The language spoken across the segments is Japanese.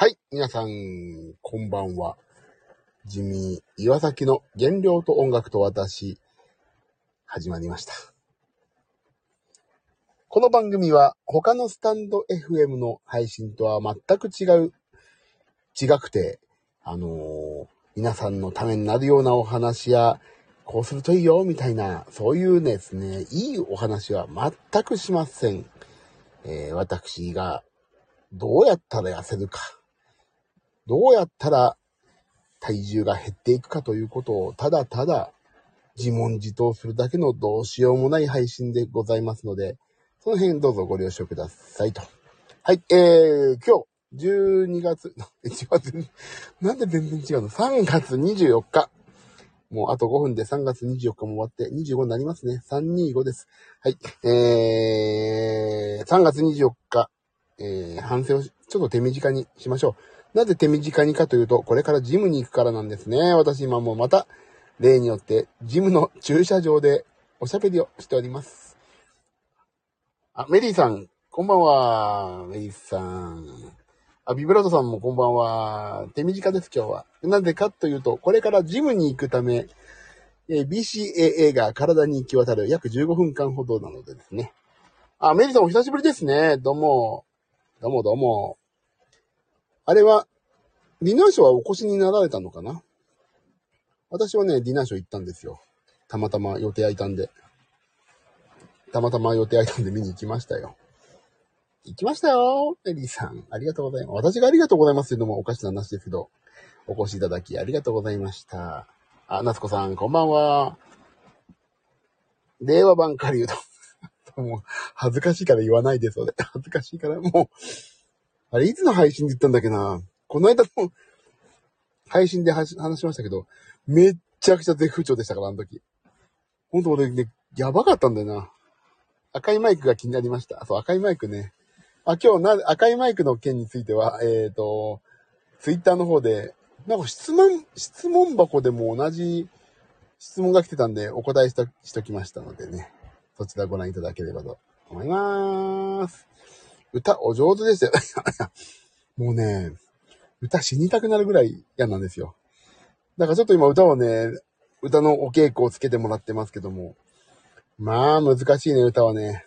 はい、皆さん、こんばんは。ジミー、岩崎の原料と音楽と私、始まりました。この番組は他のスタンド FM の配信とは全く違う、違くて、あのー皆さんのためになるようなお話や、こうするといいよ、みたいな、そういうですね、いいお話は全くしません。えー私がどうやったら痩せるか、どうやったら体重が減っていくかということをただただ自問自答するだけのどうしようもない配信でございますので、その辺どうぞご了承くださいと。はい、えー、今日、12月、え違う、なんで全然違うの ?3 月24日。もうあと5分で3月24日も終わって25になりますね。325です。はい。えー、3月24日、えー、反省をちょっと手短にしましょう。なぜ手短にかというと、これからジムに行くからなんですね。私今もまた、例によって、ジムの駐車場でおしゃべりをしております。あ、メリーさん、こんばんは。メリーさん。あ、ビブラートさんもこんばんは。手短です、今日は。なぜかというと、これからジムに行くため、えー BCAA が体に行き渡る約15分間ほどなのでですね。あ、メリーさんお久しぶりですね。どうも。どうもどうも。あれは、ディナーショーはお越しになられたのかな？私はね、ディナーショー行ったんですよ。たまたま予定空いたんで。たまたま予定空いたんで見に行きましたよ。行きましたよメリーさん。ありがとうございます。私がありがとうございますというのもおかしな話ですけど、お越しいただきありがとうございました。あ、夏子さん、こんばんは。令和版狩人。もう、恥ずかしいから言わないで、それ。恥ずかしいから、もう、あれ、いつの配信で言ったんだっけなこの間の配信で話しましたけど、めっちゃくちゃ絶不調でしたから、あの時。ほんと俺ね、やばかったんだよな。赤いマイクが気になりました。そう、赤いマイクね。あ、今日な、赤いマイクの件については、えっ、と、ツイッターの方で、なんか質問、質問箱でも同じ質問が来てたんで、お答えした、しときましたのでね。そちらご覧いただければと思います。歌お上手でしたよ。もうね、歌死にたくなるぐらい嫌なんですよ。だからちょっと今歌をね、歌のお稽古をつけてもらってますけども。まあ難しいね、歌はね。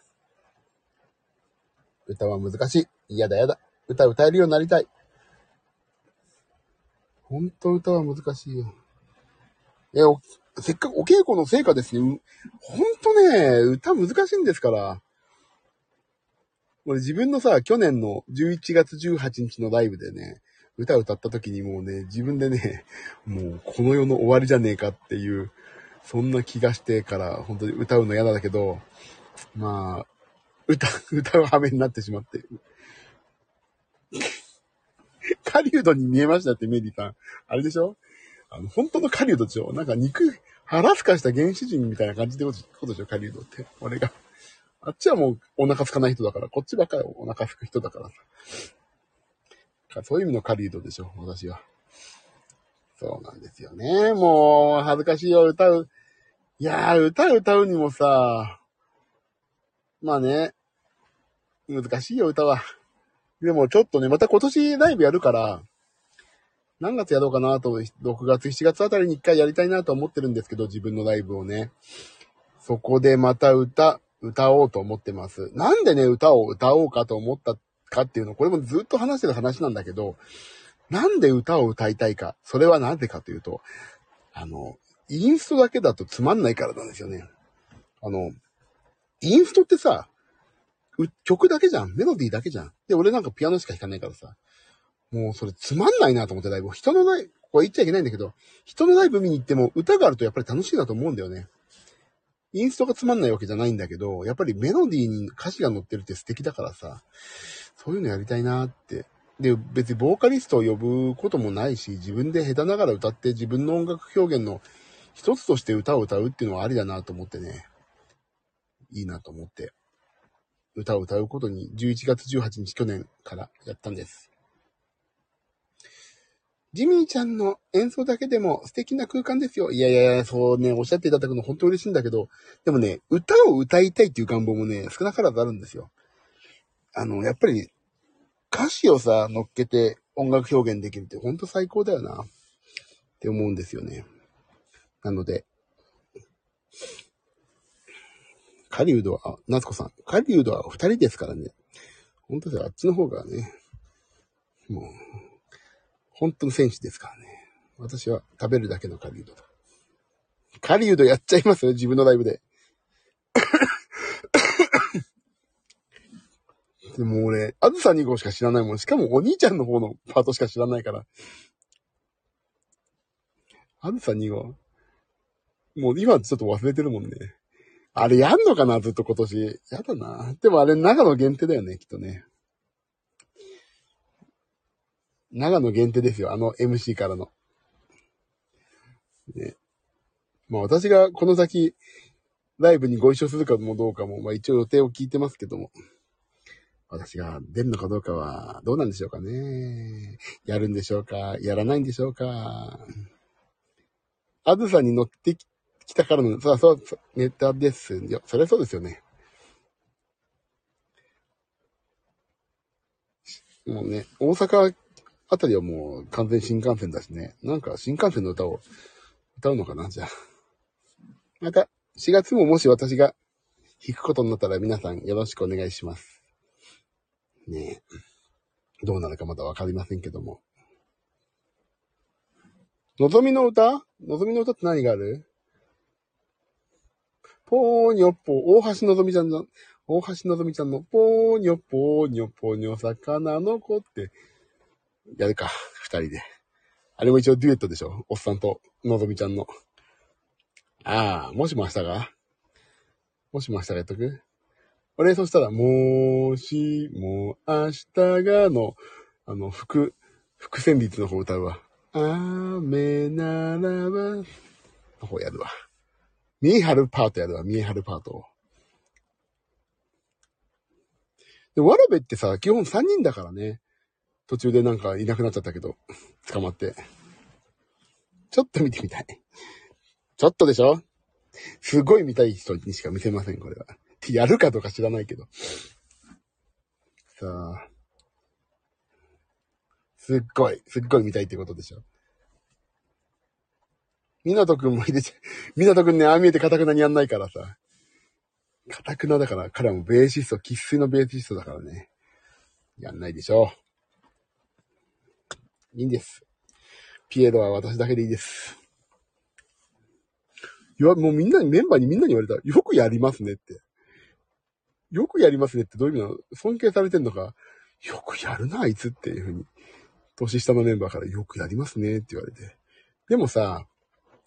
歌は難しい。嫌だ嫌だ。歌歌えるようになりたい。ほんと歌は難しいよ。え、せっかくお稽古の成果ですね。ほんとね、歌難しいんですから。俺自分のさ、去年の11月18日のライブでね、歌歌った時にもうね、自分でね、もうこの世の終わりじゃねえかっていう、そんな気がしてから、本当に歌うの嫌だけど、まあ、歌、歌う羽目になってしまって。狩人に見えましたって、メリーさん。あれでしょ？あの、本当の狩人でしょ？なんか肉、腹すかした原始人みたいな感じでことでしょ？狩人って。俺が。あっちはもうお腹空かない人だから、こっちばっかりお腹空く人だからさ。そういう意味の狩人でしょ私は。そうなんですよね。もう、恥ずかしいよ、歌う。いやー、歌歌うにもさ、まあね、難しいよ、歌は。でもちょっとね、また今年ライブやるから、何月やろうかなと、6月、7月あたりに一回やりたいなと思ってるんですけど、自分のライブをね。そこでまた歌、歌おうと思ってます。なんでね、歌を歌おうかと思ったかっていうの、これもずっと話してる話なんだけど、なんで歌を歌いたいか、それはなぜかというと、あの、インストだけだとつまんないからなんですよね。あの、インストってさ、曲だけじゃん。メロディーだけじゃん。で、俺なんかピアノしか弾かないからさ。もうそれつまんないなと思ってライブ。人のライブ、これ言っちゃいけないんだけど、人のライブ見に行っても歌があるとやっぱり楽しいなと思うんだよね。インストがつまんないわけじゃないんだけど、やっぱりメロディーに歌詞が載ってるって素敵だからさ、そういうのやりたいなって。で、別にボーカリストを呼ぶこともないし、自分で下手ながら歌って自分の音楽表現の一つとして歌を歌うっていうのはありだなと思ってね。いいなと思って。歌を歌うことに11月18日去年からやったんです。ジミーちゃんの演奏だけでも素敵な空間ですよ。いやいやいや、そうね、おっしゃっていただくの本当嬉しいんだけど、でもね、歌を歌いたいっていう願望もね、少なからずあるんですよ。あの、やっぱり、歌詞をさ、乗っけて音楽表現できるってほんと最高だよな。って思うんですよね。なので、狩人は、あ、夏子さん。狩人は二人ですからね。本当ですよ。あっちの方がね、もう、本当の戦士ですからね。私は食べるだけの狩人だ。狩人やっちゃいますよ、自分のライブで。でも俺、あずさ2号しか知らないもん。しかもお兄ちゃんの方のパートしか知らないから。あずさ2号。もう今ちょっと忘れてるもんね。あれやんのかなずっと今年。やだな。でもあれ長野限定だよね、きっとね。長野限定ですよ、あの MC からの。ね。まあ私がこの先、ライブにご一緒するかもどうかも、まあ一応予定を聞いてますけども。私が出るのかどうかはどうなんでしょうかね。やるんでしょうかやらないんでしょうかあずさに乗ってきたからの、そうそう、ネタですよ。そりゃそうですよね。もうね、大阪あたりはもう完全新幹線だしね。なんか新幹線の歌を歌うのかなじゃあ。また、4月ももし私が弾くことになったら皆さんよろしくお願いします。ねえ。どうなるかまだわかりませんけども。のぞみの歌？のぞみの歌って何がある？ぽーにょっぽー、大橋のぞみちゃんの、大橋のぞみちゃんの、ぽーにょっぽーにょっぽーにょ魚の子って、やるか、二人で。あれも一応デュエットでしょ？おっさんとのぞみちゃんの。ああ、もしも明日が？もしも明日がやっとく？俺、そしたら、もしも明日がの、あの、副、副旋律の方歌うわ。雨ならば、の方やるわ。見え張るパートやるわ、見え張るパートを。で、わらべってさ、基本3人だからね。途中でなんかいなくなっちゃったけど、捕まって。ちょっと見てみたい。ちょっとでしょ？すごい見たい人にしか見せません、これは。ってやるかどうか知らないけど。さあ。すっごい、すっごい見たいってことでしょ？みなとくんも入れちゃ、みなとくんね、ああ見えてカタクナにやんないからさ。カタクナだから、彼はもベーシスト、喫水のベーシストだからね。やんないでしょう。いいんです。ピエロは私だけでいいです。いや、もうみんなに、メンバーにみんなに言われた。よくやりますねって。よくやりますねってどういう意味なの？尊敬されてんのか、よくやるな、あいつっていうふうに、年下のメンバーからよくやりますねって言われて。でもさ、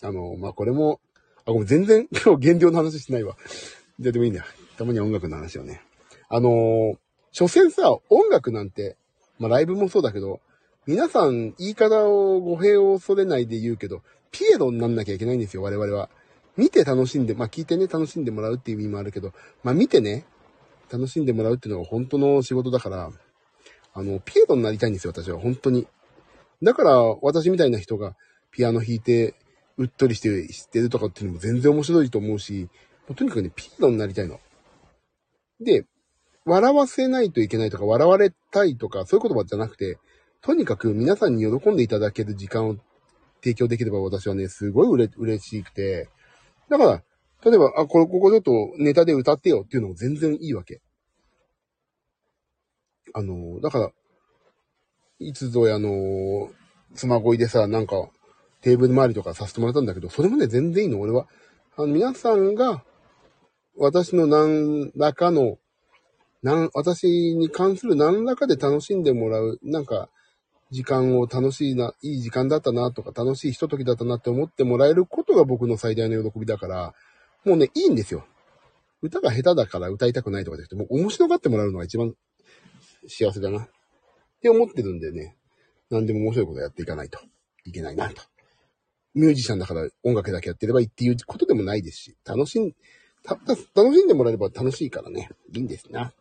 あの、まあ、これも、あ、ごめん、全然今日減量の話してないわ。じゃでもいいんだよ。たまには音楽の話をね。あのー、所詮さ、音楽なんて、まあ、ライブもそうだけど、皆さん言い方を語弊を恐れないで言うけど、ピエロになんなきゃいけないんですよ、我々は。見て楽しんで、まあ聞いてね、楽しんでもらうっていう意味もあるけど、まあ見てね、楽しんでもらうっていうのが本当の仕事だから、あの、ピエロになりたいんですよ、私は。本当に。だから、私みたいな人がピアノ弾いて、うっとりして知ってるとかっていうのも全然面白いと思うし、とにかくね、ピエロになりたいの。で、笑わせないといけないとか、笑われたいとか、そういう言葉じゃなくて、とにかく皆さんに喜んでいただける時間を提供できれば私はね、すごいうれ、嬉しくて、だから、例えば、あ、これ、ここちょっとネタで歌ってよっていうのも全然いいわけ。あの、だから、いつぞやの、妻恋でさ、なんか、テーブル周りとかさせてもらったんだけど、それもね、全然いいの、俺は。あの、皆さんが、私の何らかの、なん、私に関する何らかで楽しんでもらう、なんか、時間を楽しいな、いい時間だったなとか、楽しいひとときだったなって思ってもらえることが僕の最大の喜びだから、もうね、いいんですよ。歌が下手だから歌いたくないとかじゃなくて、もう面白がってもらうのが一番幸せだな。って思ってるんでね、何でも面白いことやっていかないといけないなと。ミュージシャンだから音楽だけやってればいいっていうことでもないですし、楽しん、たた、楽しんでもらえれば楽しいからね、いいんですな。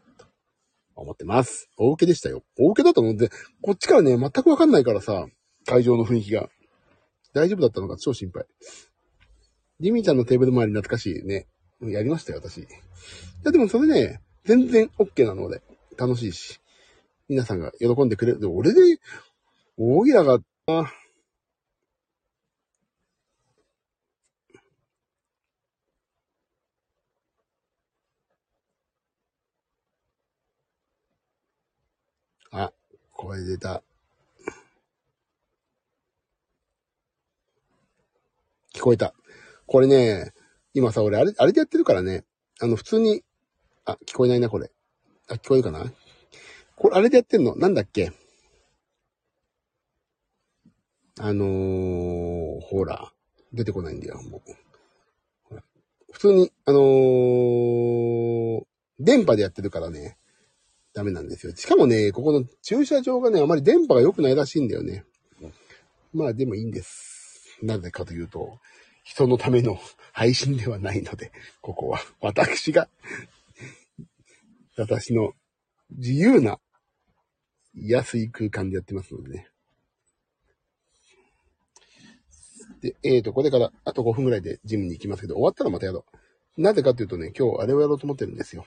思ってます。大受けでしたよ。大受けだと思って、こっちからね、全くわかんないからさ、会場の雰囲気が。大丈夫だったのか？超心配。ジミちゃんのテーブル周り懐かしいね。やりましたよ、私。いや、でもそれね、全然 OK なので、楽しいし。皆さんが喜んでくれる。で、俺で、大きなかった。あ、声出た。聞こえた。これね、今さ、俺、あれ、あれでやってるからね。あの、普通に、あ、聞こえないな、これ。あ、聞こえるかな？これ、あれでやってんの？なんだっけ？あのー、ほら、出てこないんだよ、もう。ほら普通に、あのー、電波でやってるからね、ダメなんですよ。しかもね、ここの駐車場がね、あまり電波が良くないらしいんだよね。まあ、でもいいんです。なぜかというと、人のための配信ではないので、ここは私が、私の自由な安い空間でやってますのでね。で、えーと、これからあと5分ぐらいでジムに行きますけど、終わったらまたやろう。なぜかというとね、今日あれをやろうと思ってるんですよ。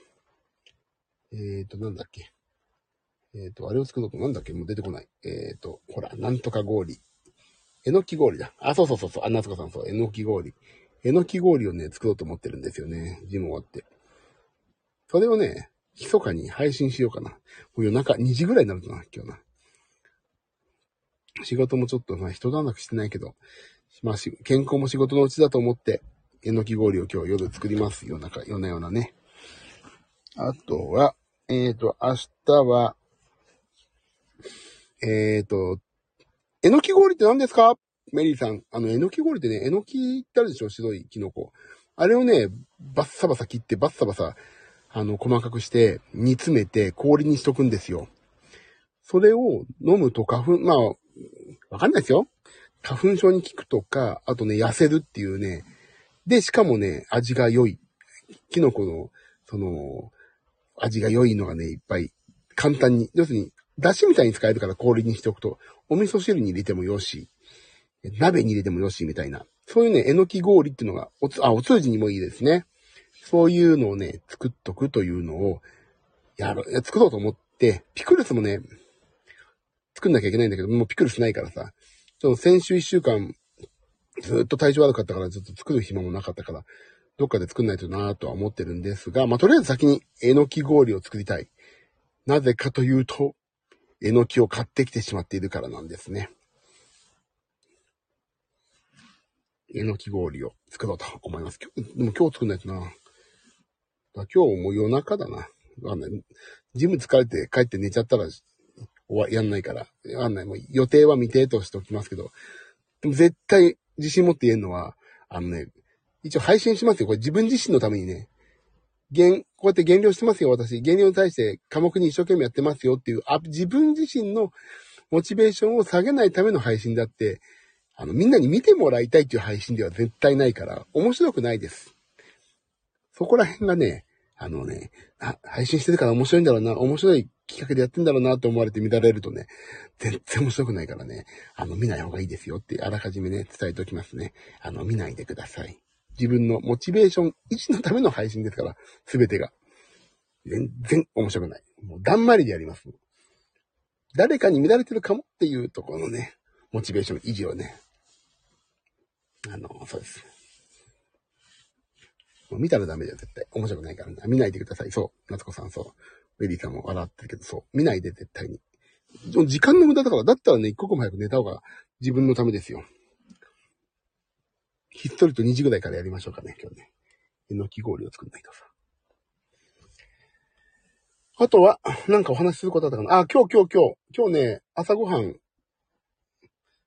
えーと、なんだっけ。えーと、あれを作ろうとなんだっけもう出てこない。えーと、ほら、なんとか氷。えのき氷だ。あ、そうそうそうそう。あ、夏子さんそう。えのき氷。えのき氷をね、作ろうと思ってるんですよね。ジム終わって。それをね、密かに配信しようかな。もう夜中2時ぐらいになるとな、今日な。仕事もちょっとな、人段落してないけど、まあし、健康も仕事のうちだと思って、えのき氷を今日夜作ります。夜中、夜な夜なね。あとは、えっ、ー、と、明日は、えっ、ー、と、えのき氷って何ですか？メリーさん。あの、えのき氷ってね、えのきってあるでしょ？白いキノコ。あれをね、バッサバサ切って、バッサバサ、あの、細かくして、煮詰めて氷にしとくんですよ。それを飲むと花粉、まあ、わかんないですよ。花粉症に効くとか、あとね、痩せるっていうね。で、しかもね、味が良い。キノコの、その、味が良いのがね、いっぱい、簡単に。要するに、出汁みたいに使えるから氷にしておくと、お味噌汁に入れてもよし、鍋に入れてもよし、みたいな。そういうね、えのき氷っていうのが、おつ、あ、お通じにもいいですね。そういうのをね、作っとくというのを、やろう、作ろうと思って、ピクルスもね、作んなきゃいけないんだけど、もうピクルスないからさ、ちょっと先週一週間、ずっと体調悪かったから、ちょっと作る暇もなかったから、どっかで作んないとなぁとは思ってるんですが、まあ、とりあえず先にえのき氷を作りたい。なぜかというと、えのきを買ってきてしまっているからなんですね。えのき氷を作ろうと思います。今日でも今日作んないとな。だ今日も夜中だな。わかんない。ジム疲れて帰って寝ちゃったら、終わ、やんないから。わかんない。もう予定は未定としておきますけど。でも絶対自信持って言えるのは、あのね、一応配信しますよ。これ自分自身のためにね。減、こうやって減量してますよ、私。減量に対して科目に一生懸命やってますよっていう、あ、自分自身のモチベーションを下げないための配信だって、あの、みんなに見てもらいたいっていう配信では絶対ないから、面白くないです。そこら辺がね、あのね、あ、配信してるから面白いんだろうな、面白い企画でやってんだろうなと思われて乱れるとね、全然面白くないからね、あの、見ない方がいいですよってあらかじめね、伝えておきますね。あの、見ないでください。自分のモチベーション維持のための配信ですから、すべてが。全然面白くない。もう、だんまりでやります。誰かに見られてるかもっていうところのね、モチベーション維持をね、あの、そうです。もう見たらダメだよ、絶対。面白くないからね。見ないでください。そう。夏子さん、そう。ベリーさんも笑ってるけど、そう。見ないで、絶対に。時間の無駄だから、だったらね、一刻も早く寝た方が自分のためですよ。ひっそりと2時ぐらいからやりましょうかね、今日ね。えのき氷を作んないとさ。あとは、なんかお話しすることあったかなあ、今日、今日、今日。今日ね、朝ごはん。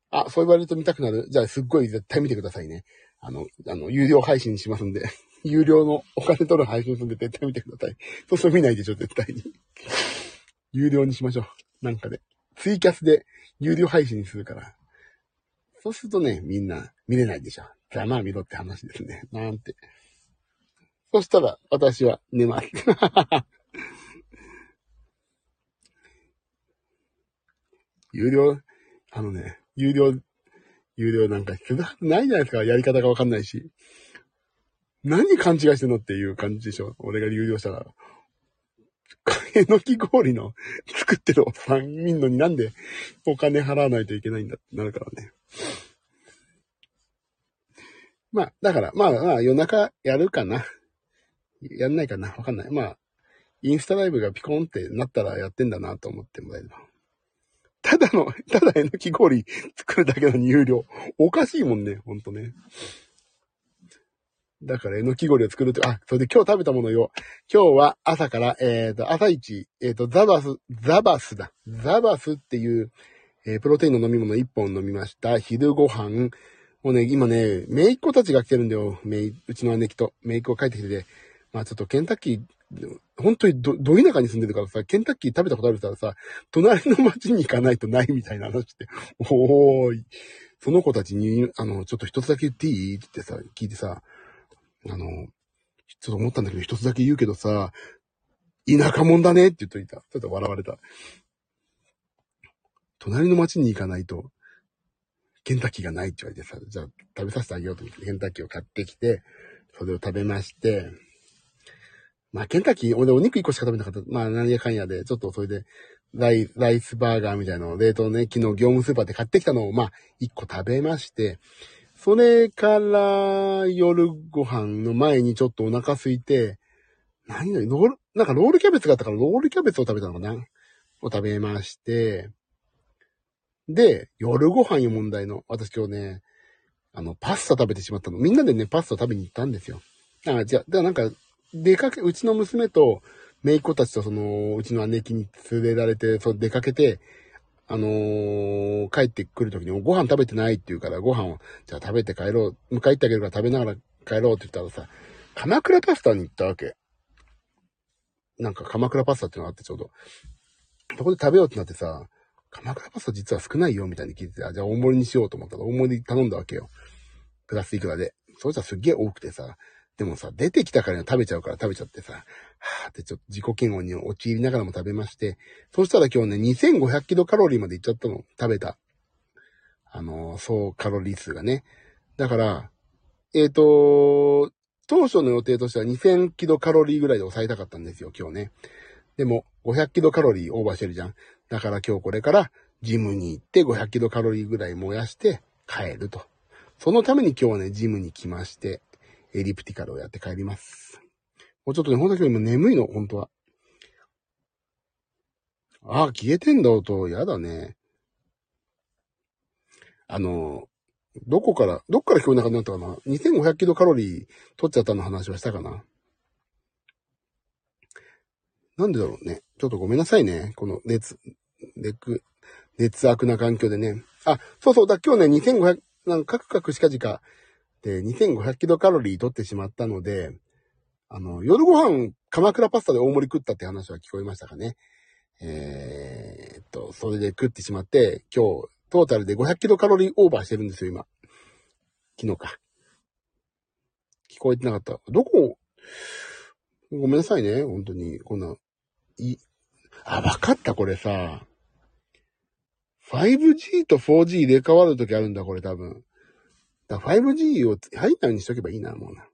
あ、そう言われると見たくなる。じゃあ、すっごい絶対見てくださいね。あの、あの、有料配信しますんで。有料のお金取る配信するんで絶対見てください。そうすると見ないでしょ、絶対に。有料にしましょう。なんかで。ツイキャスで有料配信にするから。そうするとね、みんな見れないでしょ。ざまあ見ろって話ですね。なんて。そしたら、私は寝ます。有料、あのね、有料、有料なんか必要ないじゃないですか。やり方がわかんないし。何勘違いしてんのっていう感じでしょ。俺が有料したら。えのき氷の作ってるおっさん見んのになんでお金払わないといけないんだってなるからね。まあ、だから、まあまあ夜中やるかな。やんないかなわかんない。まあ、インスタライブがピコンってなったらやってんだなと思ってもらえれば。ただの、ただえのき氷作るだけの有料。おかしいもんね、ほんとね。だから、えのき氷を作ると、あ、それで今日食べたものよ。今日は朝から、えっ、ー、と、朝一、えっ、ー、と、ザバス、ザバスだ。ザバスっていう、えー、プロテインの飲み物一本飲みました。昼ご飯。もうね、今ね、めいっ子たちが来てるんだよ。めい、うちの姉貴と、めいっ子が帰ってきてて、まあちょっとケンタッキー、本当にど、ど田舎に住んでるからさ、ケンタッキー食べたことある人はさ、隣の町に行かないとないみたいな話って、おーい。その子たちに、あの、ちょっと一つだけ言っていいってってさ、聞いてさ、あの、ちょっと思ったんだけど、一つだけ言うけどさ、田舎者だねって言っといた。ちょっと笑われた。隣の町に行かないと、ケンタッキーがないって言われてさ、じゃあ食べさせてあげようと思ってケンタッキーを買ってきて、それを食べまして、まあ、ケンタッキー、俺お肉一個しか食べなかった。まあ、何やかんやで、ちょっとそれで、ライライスバーガーみたいなのを冷凍ね、昨日業務スーパーで買ってきたのを、まあ、一個食べまして、それから夜ご飯の前にちょっとお腹空いて、何々、ロール、なんかロールキャベツがあったからロールキャベツを食べたのかな？を食べまして、で、夜ご飯よ問題の、私今日ね、あの、パスタ食べてしまったの。みんなでね、パスタ食べに行ったんですよ。だから、じゃあ、だからなんか、出かけ、うちの娘と、姪っ子たちとその、うちの姉貴に連れられて、その出かけて、あのー、帰ってくるときにご飯食べてないって言うから、ご飯を、じゃあ食べて帰ろう。迎え行ってあげるから食べながら帰ろうって言ったらさ、鎌倉パスタに行ったわけ。なんか鎌倉パスタっていうのがあってちょうど。そこで食べようってなってさ、鎌倉パスタ実は少ないよみたいに聞いてて、じゃあ大盛りにしようと思ったら大盛り頼んだわけよ。プラスいくらで。そしたらすっげえ多くてさ、でもさ、出てきたから食べちゃうから食べちゃってさ、はーってちょっと自己嫌悪に陥りながらも食べまして、そしたら今日ね、2500キロカロリーまでいっちゃったの。食べた。あのー、総カロリー数がね。だから、えっ、ー、と当初の予定としては2000キロカロリーぐらいで抑えたかったんですよ、今日ね。でも、500キロカロリーオーバーしてるじゃん。だから今日これからジムに行って500キロカロリーぐらい燃やして帰ると。そのために今日はね、ジムに来まして、エリプティカルをやって帰ります。もうちょっとね、ほんと今日も眠いの、本当は。ああ、消えてんだ、音。やだね。あの、どこから、どっから聞こえなくなったかな ?2500 キロカロリー取っちゃったの話はしたかななんでだろうね。ちょっとごめんなさいね。この熱、熱、熱悪な環境でね。あ、そうそう。だ、今日ね、2500、なんかカクカクしかじか、で、2500キロカロリー取ってしまったので、あの、夜ご飯、鎌倉パスタで大盛り食ったって話は聞こえましたかね。えー、っと、それで食ってしまって、今日、トータルで500キロカロリーオーバーしてるんですよ、今。昨日か。聞こえてなかった。どこ、ごめんなさいね、本当に。こんな、い、あ、わかった、これさ。5G と 4G 入れ替わるときあるんだ、これ多分。だ 5G を入ったようにしとけばいいな、もうな。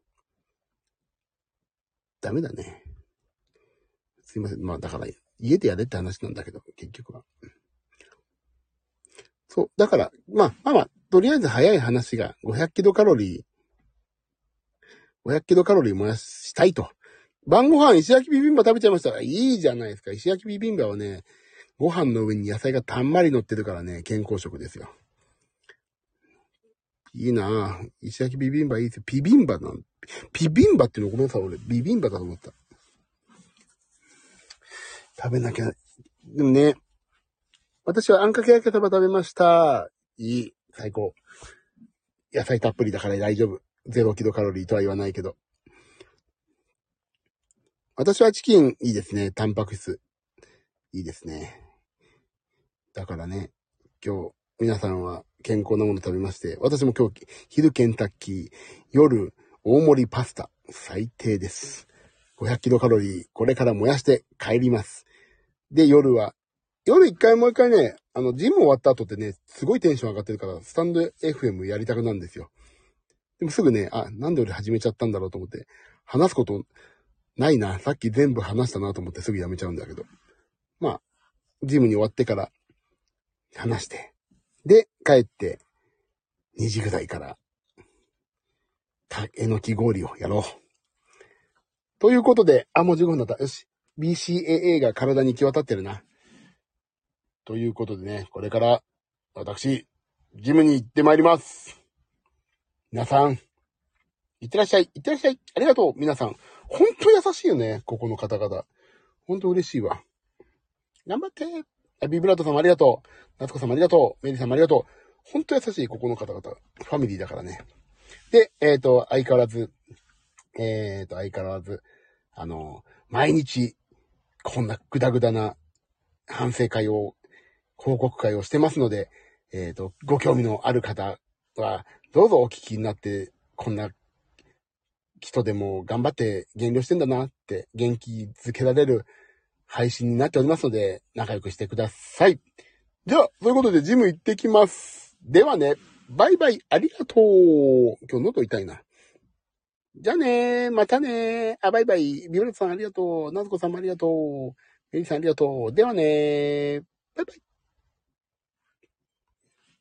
ダメだね。すいません。まあだから、家でやれって話なんだけど、結局は。そう。だから、まあ、まあまあ、とりあえず早い話が500キロカロリー、500キロカロリー燃やしたいと。晩ご飯石焼きビビンバ食べちゃいましたいいじゃないですか。石焼きビビンバはね、ご飯の上に野菜がたんまり乗ってるからね、健康食ですよ。いいなぁ。石焼きビビンバいいですよ。ビビンバなビビンバっていうのごめんなさい。俺、ビビンバだと思った。食べなきゃ。でもね、私はあんかけ焼きそば食べました。いい。最高。野菜たっぷりだから大丈夫。ゼロキロカロリーとは言わないけど。私はチキンいいですね。タンパク質。いいですね。だからね、今日、皆さんは健康なもの食べまして、私も今日、昼ケンタッキー、夜、大盛りパスタ、最低です。500キロカロリー、これから燃やして帰ります。で、夜は、夜一回もう一回ね、あの、ジム終わった後ってね、すごいテンション上がってるから、スタンド FM やりたくなんですよ。でもすぐね、あ、なんで俺始めちゃったんだろうと思って、話すことないな。さっき全部話したなと思ってすぐやめちゃうんだけど。まあ、ジムに終わってから話して。で、帰って、2時ぐらいから、たえのき氷をやろう。ということで、あ、もう15分だった。よし。BCAA が体に行き渡ってるな。ということでね、これから、私、ジムに行ってまいります。皆さん、いってらっしゃい、いってらっしゃい。ありがとう、皆さん。ほんと優しいよね、ここの方々。ほんと嬉しいわ。頑張って。ビブラートさんもありがとう。夏子さんもありがとう。メリーさんもありがとう。ほんと優しい、ここの方々。ファミリーだからね。で、えっ、ー、と、相変わらず、えっ、ー、と、相変わらず、あの、毎日、こんなグダグダな反省会を、報告会をしてますので、えっ、ー、と、ご興味のある方は、どうぞお聞きになって、こんな人でも頑張って減量してんだなって元気づけられる配信になっておりますので、仲良くしてください。では、そういうことでジム行ってきます。ではね、バイバイ、ありがとう。今日喉痛いな。じゃあねまたねあ、バイバイ。ビオレットさんありがとう。ナズコさんもありがとう。メリさんありがとう。ではねバイバイ。